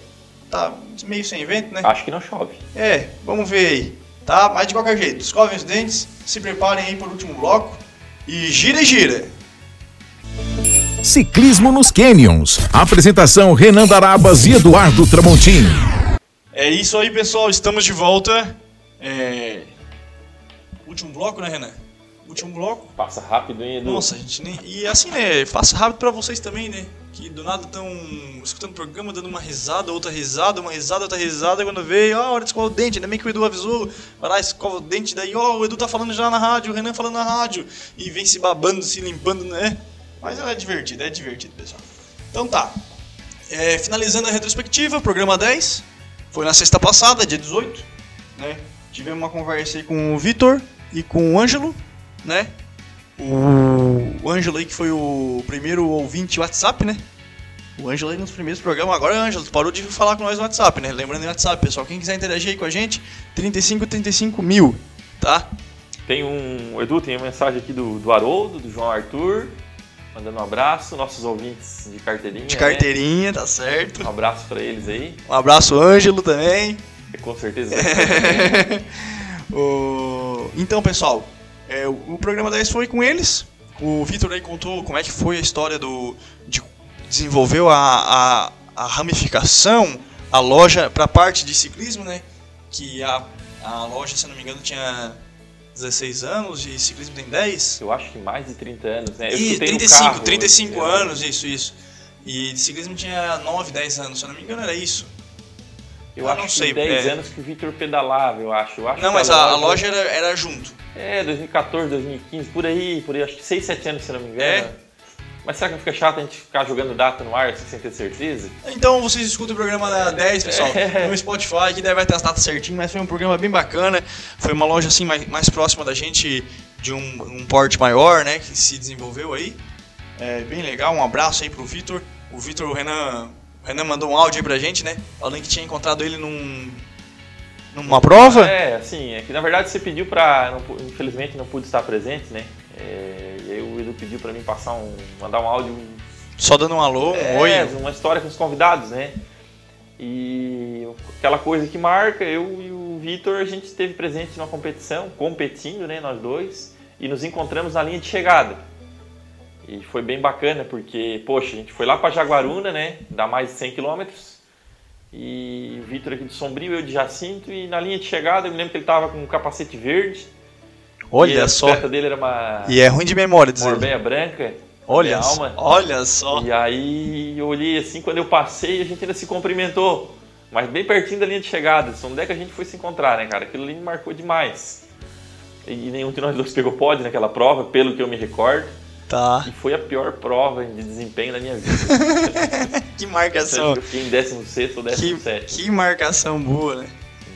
Tá meio sem vento, né? Acho que não chove. É, vamos ver aí, tá? Mas de qualquer jeito, escovem os dentes, se preparem aí para o último bloco e gira e gira. Ciclismo nos Canyons. Apresentação Renan Darabas e Eduardo Tramontim. É isso aí, pessoal, estamos de volta. É... Último bloco, né, Renan? Último bloco. Passa rápido, hein, Edu? Nossa, gente nem. E assim, né? Faça rápido pra vocês também, né? Que do nada estão escutando o programa, dando uma risada, outra risada, uma risada, outra risada. Quando veio, ó, hora de escovar o dente. Ainda bem que o Edu avisou. Vai lá, escova o dente. Daí, ó, o Edu tá falando já na rádio, o Renan falando na rádio. E vem se babando, se limpando, né? Mas é divertido, é divertido, pessoal. Então tá. É, finalizando a retrospectiva, programa 10. Foi na sexta passada, dia 18. Né? Tivemos uma conversa aí com o Vitor e com o Ângelo, né? O, o Ângelo aí que foi o primeiro ouvinte WhatsApp, né? O Ângelo aí nos primeiros programas. Agora, Ângelo, parou de falar com nós no WhatsApp, né? Lembrando em WhatsApp, pessoal. Quem quiser interagir aí com a gente, 35 35 mil, tá? Tem um. Edu, tem uma mensagem aqui do, do Haroldo, do João Arthur, mandando um abraço. Nossos ouvintes de carteirinha. De né? carteirinha, tá certo. Um abraço pra eles aí. Um abraço, Ângelo, também. Com certeza. <laughs> O- Então, pessoal, é, o, programa 10 foi com eles. O Vitor aí contou como é que foi a história do. De, desenvolveu a, a, a ramificação, a loja para a parte de ciclismo, né? Que a, a loja, se eu não me engano, tinha 16 anos e ciclismo tem 10. Eu acho que mais de 30 anos, né? Eu E escutei no 35, carro, 35 eu- anos, isso, isso. E ciclismo tinha 9, 10 anos, se eu não me engano era isso. Eu Eu acho não que sei, 10 é. anos que o Vitor pedalava, eu acho. Eu acho Não, mas a, a loja era, era junto. É, 2014, 2015, por aí, por aí, acho que 6, 7 anos, se não me engano. É. Mas será que não fica chato a gente ficar jogando data no ar sem ter certeza? Então vocês escutam o programa da 10, pessoal, <laughs> É. no Spotify, que daí vai ter as datas certinho, mas foi um programa bem bacana. Foi uma loja assim mais, mais próxima da gente, de um, um porte maior, né, que se desenvolveu aí. É bem legal, um abraço aí pro Vitor. O Vitor, o Renan, Renan mandou um áudio aí pra gente, né, falando que tinha encontrado ele num, numa prova. É, assim, é que na verdade você pediu pra. não infelizmente não pude estar presente, né? É, e aí o Edu pediu pra mim passar um. mandar um áudio. Só dando um alô, um é, oi. uma história com os convidados, né? E aquela coisa que marca, eu e o Vitor, a gente esteve presente numa competição, competindo, né, nós dois, e nos encontramos na linha de chegada. E foi bem bacana, porque, poxa, a gente foi lá para Jaguaruna, né, dá mais de 100 quilômetros, e o Vitor aqui de Sombrio, eu de Jacinto, e na linha de chegada eu me lembro que ele tava com um capacete verde, Olha a só. bicicleta dele era uma E é ruim de memória dizer. Morbeia branca, Olha, só, olha só. E aí eu olhei assim, quando eu passei, a gente ainda se cumprimentou. Mas bem pertinho da linha de chegada. Onde é que a gente foi se encontrar, né, cara? Aquilo ali me marcou demais. E nenhum de nós dois pegou pódio naquela prova, pelo que eu me recordo. Tá. E foi a pior prova de desempenho da minha vida. <laughs> Que marcação. eu fiquei em 16 ou Que, 17. que marcação boa, né?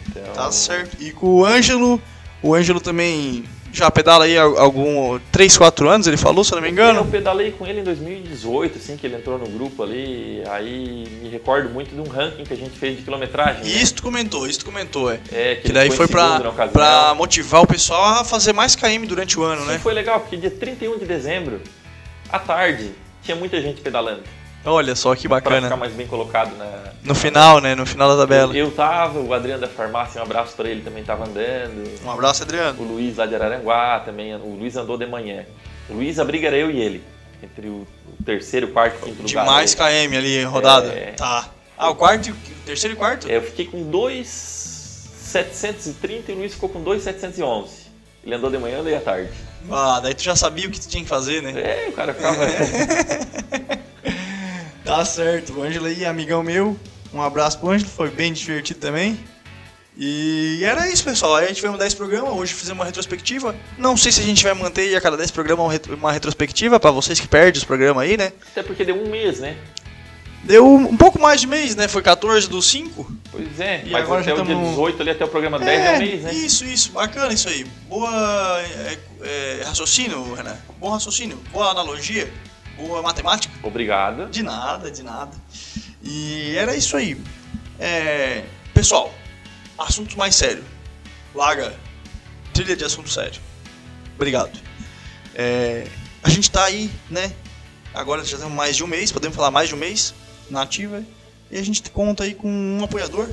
Então, Tá certo. E com o Ângelo, o Ângelo também já pedala aí algum 3, 4 anos, ele falou, se eu não me Eu engano. pedalei com ele em 2018, assim, que ele entrou no grupo ali. Aí me recordo muito de um ranking que a gente fez de quilometragem. E né? isso tu comentou, isso tu comentou, é. É, Que ele daí foi pra, pra motivar o pessoal a fazer mais KM durante o ano, Sim, né? foi legal, porque dia 31 de dezembro, à tarde, tinha muita gente pedalando. Olha só que Pra ficar bacana. mais bem colocado na. No final, né? No final da tabela. Eu, eu tava, o Adriano da farmácia, um abraço pra ele, também tava andando. Um abraço, Adriano. O Luiz lá de Araranguá também, o Luiz andou de manhã. O Luiz, a briga era eu e ele. Entre o, o terceiro, quarto e quinto lugar. mais né? KM ali, rodada. É. Tá. Ah, o quarto e o terceiro e quarto? É, Eu fiquei com 2,730 e o Luiz ficou com 2,711. Ele andou de manhã, eu andei à tarde. Ah, daí tu já sabia o que tu tinha que fazer, né? É, o cara ficava. <laughs> Tá certo. O Ângelo aí, amigão meu. Um abraço pro Ângelo, foi bem divertido também. E era isso, pessoal. A gente vai mudar esse programa. Hoje fizemos uma retrospectiva. Não sei se a gente vai manter a cada 10 programas uma retro- uma retrospectiva pra vocês que perdem os programas aí, né? Até porque deu um mês, né? Deu um pouco mais de mês, né? Foi 14 do 5. Pois é, E mas agora até o dia tamo- 18 ali, até o programa 10 é, um mês, né? Isso, isso. Bacana isso aí. Boa é, é, raciocínio, Renan. Bom raciocínio. Boa analogia. Boa matemática. Obrigado. De nada, de nada. E era isso aí. É, pessoal, assunto mais sério. Larga trilha de assunto sério. Obrigado. É, a gente tá aí, né? Agora já temos mais de um mês, podemos falar mais de um mês na ativa. E a gente conta aí com um apoiador,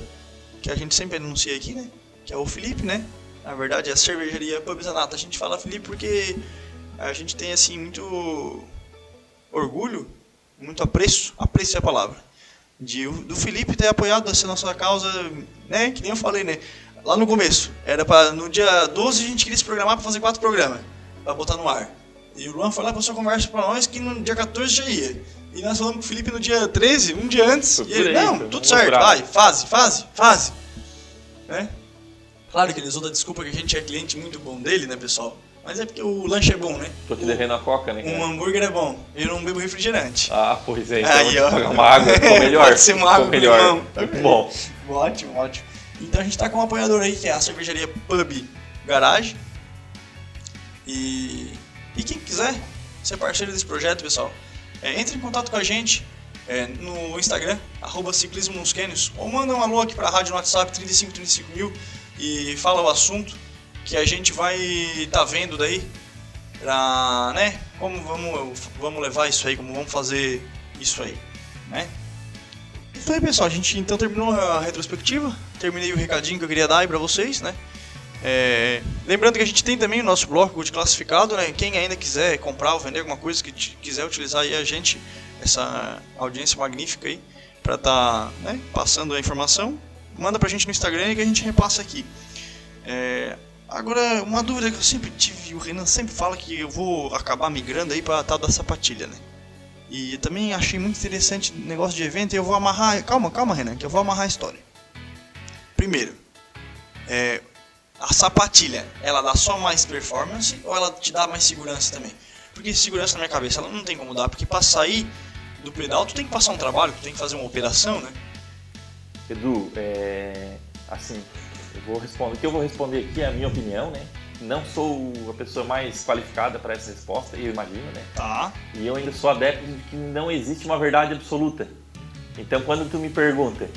que a gente sempre anuncia aqui, né? Que é o Felipe, né? Na verdade é a cervejaria Pub Zanata. A gente fala Felipe porque a gente tem assim muito orgulho, muito apreço, apreço é a palavra, de, do Felipe ter apoiado essa nossa causa, né, que nem eu falei, né, lá no começo, era para no dia 12 a gente queria se programar para fazer quatro programas, para botar no ar, e o Luan foi lá passou a conversa para nós que no dia 14 já ia, e nós falamos com o Felipe no dia 13, um dia antes, e ele, não, tudo certo, vai, fase, fase, fase, né, claro que ele usou da desculpa que a gente é cliente muito bom dele, né, pessoal, mas é porque o lanche é bom, né? Tô te devendo a coca, né? Um cara? hambúrguer é bom. Eu não bebo refrigerante. Ah, pois é. Então Aí, ó. pagar uma água ficou <laughs> melhor. Pode ser uma água melhor. limão. Muito bom. <laughs> Ótimo, ótimo. Então a gente tá com um apoiador aí, que é a cervejaria Pub Garage. E, e quem quiser ser parceiro desse projeto, pessoal, é, entre em contato com a gente é, no Instagram, arroba ciclismo nos cânions, ou manda um alô aqui pra rádio no WhatsApp 3535 mil e fala o assunto que a gente vai tá vendo daí pra, né? Como vamos, vamos levar isso aí, como vamos fazer isso aí, né? Isso aí, pessoal. A gente então terminou a retrospectiva. Terminei o recadinho que eu queria dar aí pra vocês, né? É, lembrando que a gente tem também o nosso bloco de classificado, né? Quem ainda quiser comprar ou vender alguma coisa que quiser utilizar aí a gente, essa audiência magnífica aí, para estar tá, né, passando a informação, manda pra gente no Instagram que a gente repassa aqui. É, agora, uma dúvida que eu sempre tive, o Renan sempre fala que eu vou acabar migrando aí para tal da sapatilha, né? E também achei muito interessante o negócio de evento e eu vou amarrar. Calma, calma, Renan, que eu vou amarrar a história. Primeiro, é, a sapatilha, ela dá só mais performance ou ela te dá mais segurança também? Porque segurança na minha cabeça ela não tem como dar, porque para sair do pedal tu tem que passar um trabalho, tu tem que fazer uma operação, né? Edu, é, assim, eu vou responder, o que eu vou responder aqui é a minha opinião, né? Não sou a pessoa mais qualificada para essa resposta, eu imagino, né? Tá. E eu ainda sou adepto de que não existe uma verdade absoluta. Então, quando tu me pergunta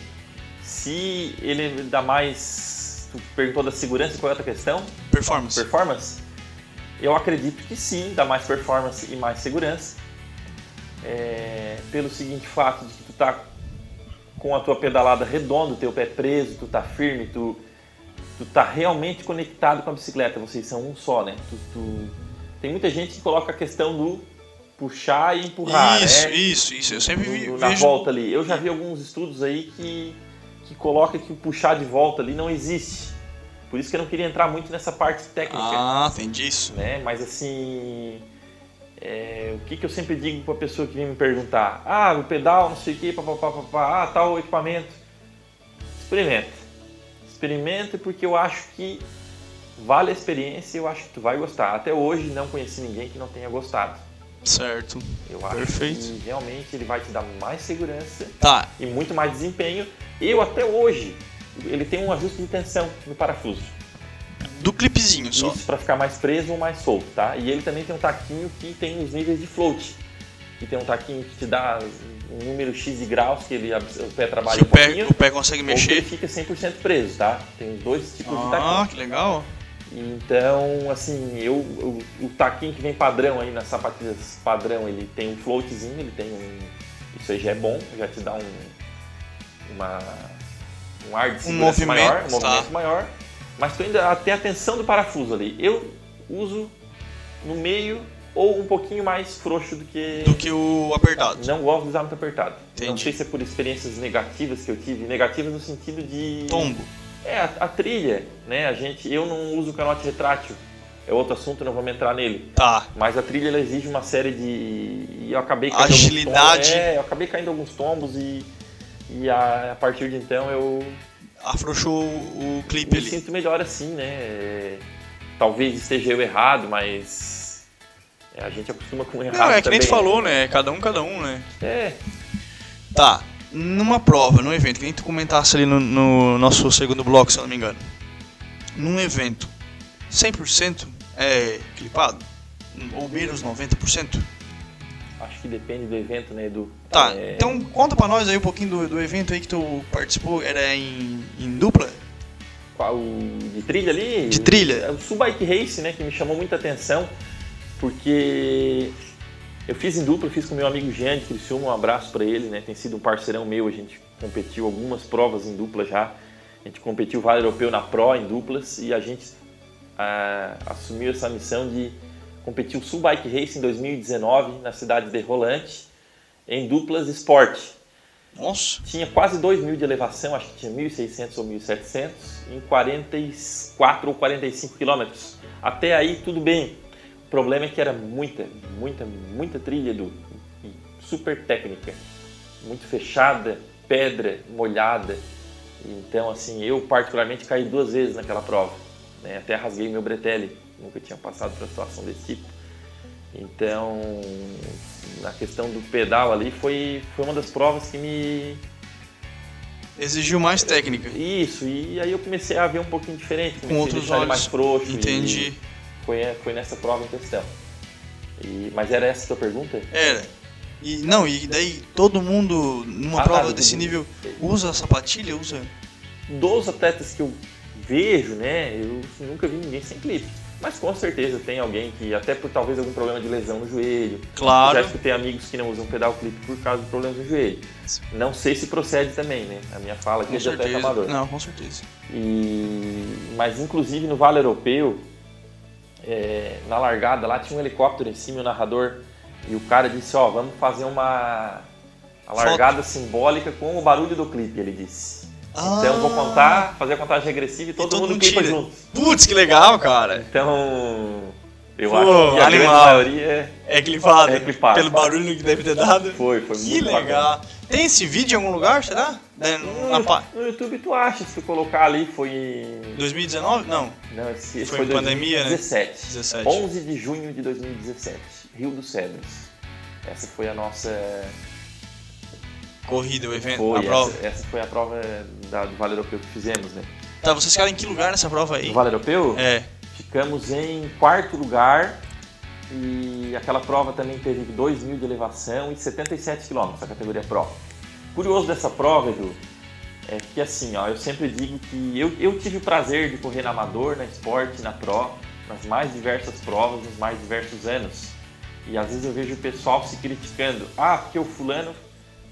se ele dá mais tu perguntou da segurança, qual é a outra questão? Performance. Performance? Eu acredito que sim, dá mais performance e mais segurança. É, pelo seguinte fato de que tu tá com a tua pedalada redonda, teu pé preso, tu tá firme, tu, tu tá realmente conectado com a bicicleta, vocês são um só, né? Tu, tu... Tem muita gente que coloca a questão do puxar e empurrar, isso, né? Isso, isso, eu sempre vi, Na volta ali. Eu já vi alguns estudos aí que que coloca que o puxar de volta ali não existe. Por isso que eu não queria entrar muito nessa parte técnica. Ah, tem disso. Né? Mas assim, é, o que, que eu sempre digo para a pessoa que vem me perguntar: ah, o pedal, não sei o que, papapá, ah, tal equipamento. Experimenta. Experimenta porque eu acho que vale a experiência e eu acho que tu vai gostar. Até hoje não conheci ninguém que não tenha gostado. Certo. Eu acho Perfeito. que realmente ele vai te dar mais segurança tá. e muito mais desempenho. Eu até hoje, ele tem um ajuste de tensão no parafuso. Do clipezinho só. Isso para ficar mais preso ou mais solto, tá? E ele também tem um taquinho que tem os níveis de float. Que tem um taquinho que te dá um número X de graus que ele, o pé trabalha que um o pé, o pé consegue mexer. Ele fica 100% preso, tá? Tem os dois tipos ah, de taquinho. Ah, que legal. Então, assim, eu, o, o taquinho que vem padrão aí nas sapatilhas padrão, ele tem um floatzinho, ele tem um. Isso aí já é bom, já te dá um. Uma, um ar de segurança um maior, um movimento tá. maior. Mas tu ainda tem a tensão do parafuso ali. Eu uso no meio ou um pouquinho mais frouxo do que. Do que o apertado. Não gosto de usar muito apertado. Entendi. Não sei se é por experiências negativas que eu tive. Negativas no sentido de. Tombo. É, a, a, trilha, né? A gente, eu não uso canote retrátil. É outro assunto, não vamos entrar nele. Tá. Mas a trilha ela exige uma série de. E eu acabei caindo Agilidade. É, eu acabei caindo alguns tombos e. E a, a partir de então eu. Afrouxou o clipe ali. Me sinto melhor assim, né? Talvez esteja eu errado, mas. A gente acostuma com errado. Não, é que também, nem tu falou, né? Cada um, cada um, né? É. Tá numa prova, num evento, que nem tu comentasse ali no, no, nosso segundo bloco, se eu não me engano. Num evento, 100% é clipado? Ou menos 90%? Acho que depende do evento, né, Edu? Tá, é... então conta pra nós aí um pouquinho do, do evento aí que tu participou, era em, em dupla? Qual, de trilha ali? De trilha. É o Sul Bike Race, né, que me chamou muita atenção, porque eu fiz em dupla, fiz com meu amigo Jean de Criciúma, um abraço para ele, né? Tem sido um parceirão meu, a gente competiu algumas provas em dupla já. A gente competiu o Vale Europeu na Pro em duplas e a gente ah, assumiu essa missão de competir o Sul Bike Race em 2019 na cidade de Rolante em duplas esporte. Nossa! Tinha quase 2 mil de elevação, acho que tinha 1.600 ou 1.700 em 44 ou 45 quilômetros. Até aí tudo bem. O problema é que era muita, muita, muita trilha do super técnica, muito fechada, pedra, molhada. Então, assim, eu particularmente caí duas vezes naquela prova. Né? Até rasguei meu bretelle, nunca tinha passado por uma situação desse tipo. Então, na questão do pedal ali, foi, foi uma das provas que me. Exigiu mais técnica. Isso, e aí eu comecei a ver um pouquinho diferente. Com outros olhos. mais frouxo. Entendi. E foi, foi nessa prova em questão. E, mas era essa a tua pergunta? Era. E, não, e daí todo mundo numa ah, prova desse nível usa a sapatilha? Usa? Dos atletas que eu vejo, né? Eu nunca vi ninguém sem clipe. Mas com certeza tem alguém que, até por talvez algum problema de lesão no joelho. Claro. Já escutei amigos que não usam pedal clipe por causa de problemas no joelho. Não sei se procede também, né? A minha fala aqui Com é de atleta amador. Não, com certeza. E, mas inclusive no Vale Europeu, é, na largada lá tinha um helicóptero em cima, e o narrador, e o cara disse, ó, vamos fazer uma largada simbólica com o barulho do clipe, ele disse. Então eu vou contar, fazer a contagem regressiva e todo, todo mundo mundo clipa junto. Putz, que legal, cara. Então, eu Pô, acho que a animal. maioria É clipado. É clipado. Pelo barulho que deve ter dado. foi, foi Que muito legal. bacana. Tem esse vídeo em algum lugar, será? É, Na No, pa- no YouTube tu acha, se tu colocar ali foi em... 2019? Não. Não, esse, esse Foi foi, em pandemia, né? 2017. 17. 11 de junho de 2017, Rio dos Cedros. Essa foi a nossa. Corrida, o evento, Foi, a prova. Essa, essa foi a prova da, do Vale Europeu que fizemos, né? Tá, vocês ficaram em que lugar nessa prova aí? No Vale Europeu, É. ficamos em quarto lugar e aquela prova também teve 2 mil de elevação e 77 quilômetros, a categoria Pro. Curioso dessa prova, Edu, é que assim, ó, eu sempre digo que eu, eu tive o prazer de correr na Amador, na Sport, na Pro, nas mais diversas provas, nos mais diversos anos. E às vezes eu vejo o pessoal se criticando. Ah, porque o fulano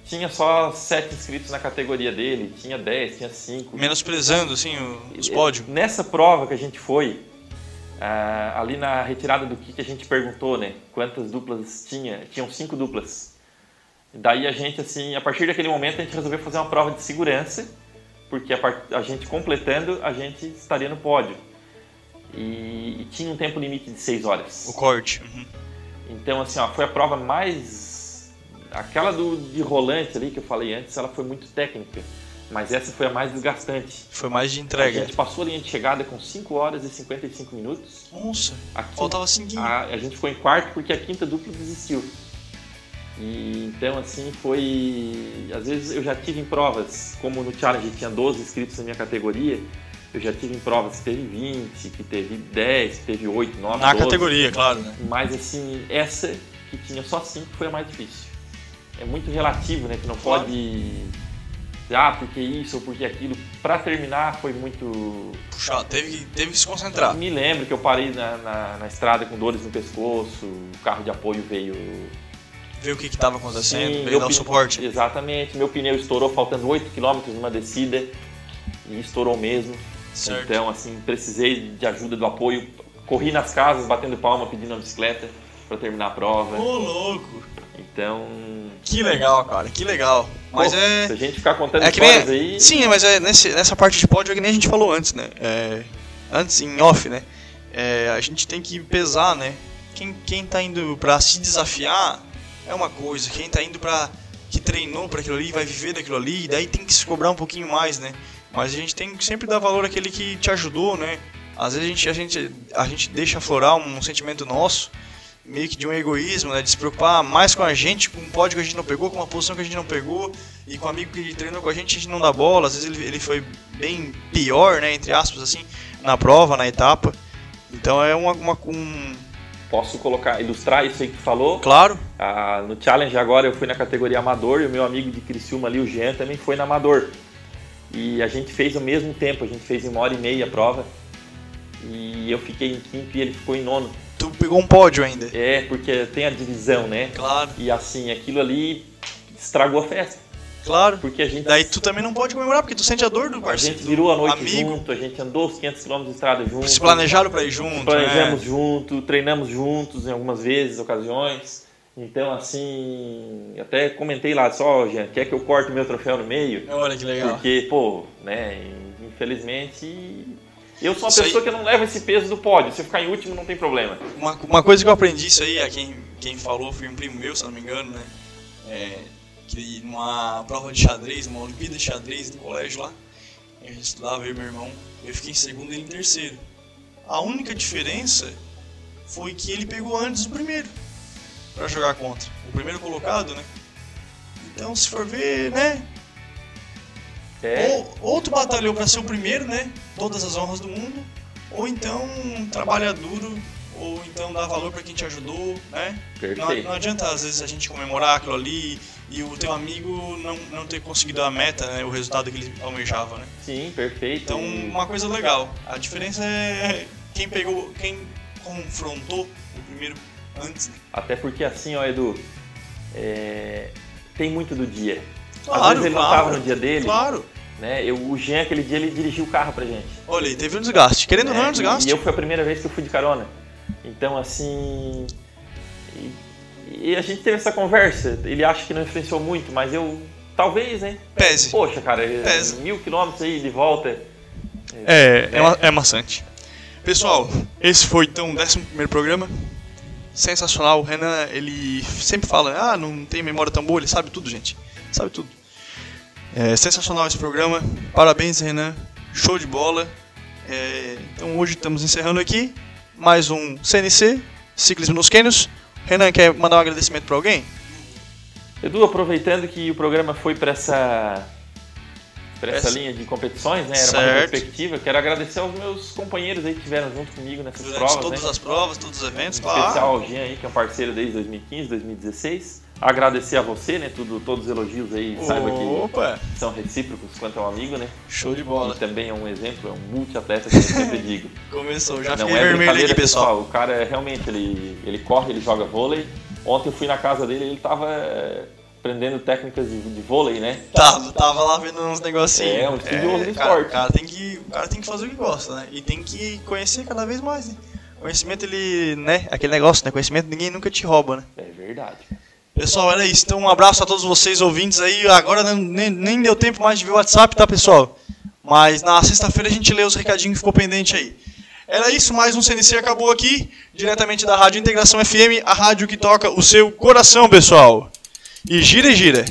tinha só 7 inscritos na categoria dele, tinha 10, tinha 5. Menosprezando, assim, os pódios. Nessa prova que a gente foi, ah, ali na retirada do que a gente perguntou, né? Quantas duplas tinha? Tinham cinco duplas. Daí a gente, assim, a partir daquele momento a gente resolveu fazer uma prova de segurança, porque a, par- a gente completando, a gente estaria no pódio. E, e tinha um tempo limite de 6 horas. O corte. Uhum. Então, assim, ó, foi a prova mais. Aquela do, de rolante ali que eu falei antes, ela foi muito técnica. Mas essa foi a mais desgastante. Foi mais de A entrega. gente passou a linha de chegada com 5 horas e 55 minutos. Nossa, A, quinta- faltava cinquinho. a, a gente ficou em quarto porque a quinta dupla desistiu. E, então, assim, foi. Às vezes eu já tive em provas, como no Challenge tinha 12 inscritos na minha categoria, eu já tive em provas que teve 20, que teve 10, que teve 8, 9, Na 12. categoria, claro, né? Mas assim, essa que tinha só cinco foi a mais difícil. É muito relativo, né? Que não pode dizer, ah, porque isso ou porque aquilo. Pra terminar foi muito. Puxado, teve que, teve que se concentrar. Me lembro que eu parei na, na, na estrada com dores no pescoço, o carro de apoio veio. Ver o que que tava acontecendo, Sim, dar o suporte. Exatamente, meu pneu estourou faltando 8 km numa descida e estourou mesmo. Certo. Então, assim, precisei de ajuda do apoio. Corri nas casas batendo palma pedindo uma bicicleta para terminar a prova. Ô, louco. Então, Que legal, cara, que legal. Mas Pô, é. Se a gente ficar contando É que nem. aí. Sim, mas é nesse, nessa parte de pódio é que nem a gente falou antes, né? É, antes, em off, né? É, a gente tem que pesar, né? Quem, quem tá indo pra se desafiar é uma coisa, quem tá indo pra. que treinou pra aquilo ali, vai viver daquilo ali, e daí tem que se cobrar um pouquinho mais, né? Mas a gente tem que sempre dar valor àquele que te ajudou, né? Às vezes a gente, a gente, a gente deixa aflorar um sentimento nosso, meio que de um egoísmo, né? De se preocupar mais com a gente, com um pódio que a gente não pegou, com uma posição que a gente não pegou, e com um amigo que treinou com a gente, a gente não dá bola. Às vezes ele, ele foi bem pior, né? Entre aspas, assim, na prova, na etapa. Então é uma, uma um. Posso colocar, ilustrar isso aí que tu falou? Claro, Ah, no Challenge agora eu fui na categoria Amador e o meu amigo de Criciúma ali, o Jean, também foi na Amador. E a gente fez ao mesmo tempo, a gente fez em uma hora e meia a prova. E eu fiquei em quinto e ele ficou em nono. tu pegou um pódio ainda. É, porque tem a divisão, né? Claro, E assim, aquilo ali estragou a festa. Claro. Porque a gente, Daí tu também não pode comemorar, porque tu sente a dor do a parceiro. gente virou a noite amigo. junto, a gente andou os 500 km de estrada junto. Se planejaram pra ir junto, Planejamos né? junto, treinamos juntos em algumas vezes, ocasiões. Então, assim, até comentei lá só, gente, quer que eu corte meu troféu no meio? Olha que legal. Porque, pô, né, infelizmente, eu sou uma Isso aí- pessoa que não leva esse peso do pódio. Se eu ficar em último, não tem problema. Uma, uma coisa que eu aprendi isso aí, a quem, quem falou foi um primo meu, se não me engano, né? É, que numa prova de xadrez, uma Olimpíada de xadrez no colégio lá, a gente estudava, eu e meu irmão, eu fiquei em segundo e ele em terceiro. A única diferença foi que ele pegou antes o primeiro pra jogar contra. O primeiro colocado, né? Então, se for ver, né? É, Ou, ou tu batalhou pra ser o primeiro, né? Todas as honras do mundo. Ou então trabalha duro, ou então dar valor para quem te ajudou, né? Não, Perfeito. não adianta às vezes a gente comemorar aquilo ali e o teu amigo não, não ter conseguido a meta, né? o resultado que ele almejava, né? Sim, perfeito. Então, uma coisa legal. A diferença é quem pegou, quem confrontou o primeiro antes. né? Até porque assim, ó, Edu, é, tem muito do dia. Às Claro, vezes ele não claro. tava no dia dele, Claro. né? Eu, o Jean, aquele dia, ele dirigiu o carro pra gente. Olha teve um desgaste. Querendo ou não, é um né? desgaste. E eu foi a primeira vez que eu fui de carona. Então, assim. E, e a gente teve essa conversa. Ele acha que não influenciou muito, mas eu. Talvez, né? Pese. Poxa, cara, Pesa. mil quilômetros aí de volta. É, é, é maçante. Pessoal, esse foi então o 11 primeiro programa. Sensacional. O Renan, ele sempre fala: ah, não tem memória tão boa. Ele sabe tudo, gente. Sabe tudo. É sensacional esse programa. Parabéns, Renan. Show de bola. É, então hoje estamos encerrando aqui mais um CNC, Ciclismo nos Cânions. Renan, quer mandar um agradecimento para alguém? Edu, aproveitando que o programa foi para essa. Pra essa linha de competições, né? Era uma Certo. perspectiva. Quero agradecer aos meus companheiros aí que estiveram junto comigo nessas Durante provas, todas né? as provas, todos os eventos, claro. especial ao Jean aí, que é um parceiro desde 2015, 2016. Agradecer a você, né? Tudo, todos os elogios aí, saiba que Opa, são recíprocos quanto ao amigo, né? show de E bola. também é um exemplo, é um multiatleta que eu sempre digo. <laughs> Começou, já Não fiquei é vermelho aqui, pessoal. O cara é realmente, ele, ele corre, ele joga vôlei. Ontem eu fui na casa dele, ele tava eh, aprendendo técnicas de, de vôlei, né? Tava, tava lá vendo uns negocinhos. É, um estudioso do cara, esporte. O cara, tem que, o cara tem que fazer o que gosta, né? E tem que conhecer cada vez mais, né? Conhecimento, ele, né? Aquele negócio, né? Conhecimento ninguém nunca te rouba, né? É verdade. Pessoal, era isso. Então, um abraço a todos vocês ouvintes aí. Agora nem, nem deu tempo mais de ver o WhatsApp, tá, pessoal? Mas na sexta-feira a gente lê os recadinhos que ficou pendente aí. Era isso, mais um CNC acabou aqui, diretamente da Rádio Integração FM, a rádio que toca o seu coração, pessoal. E gira e gira.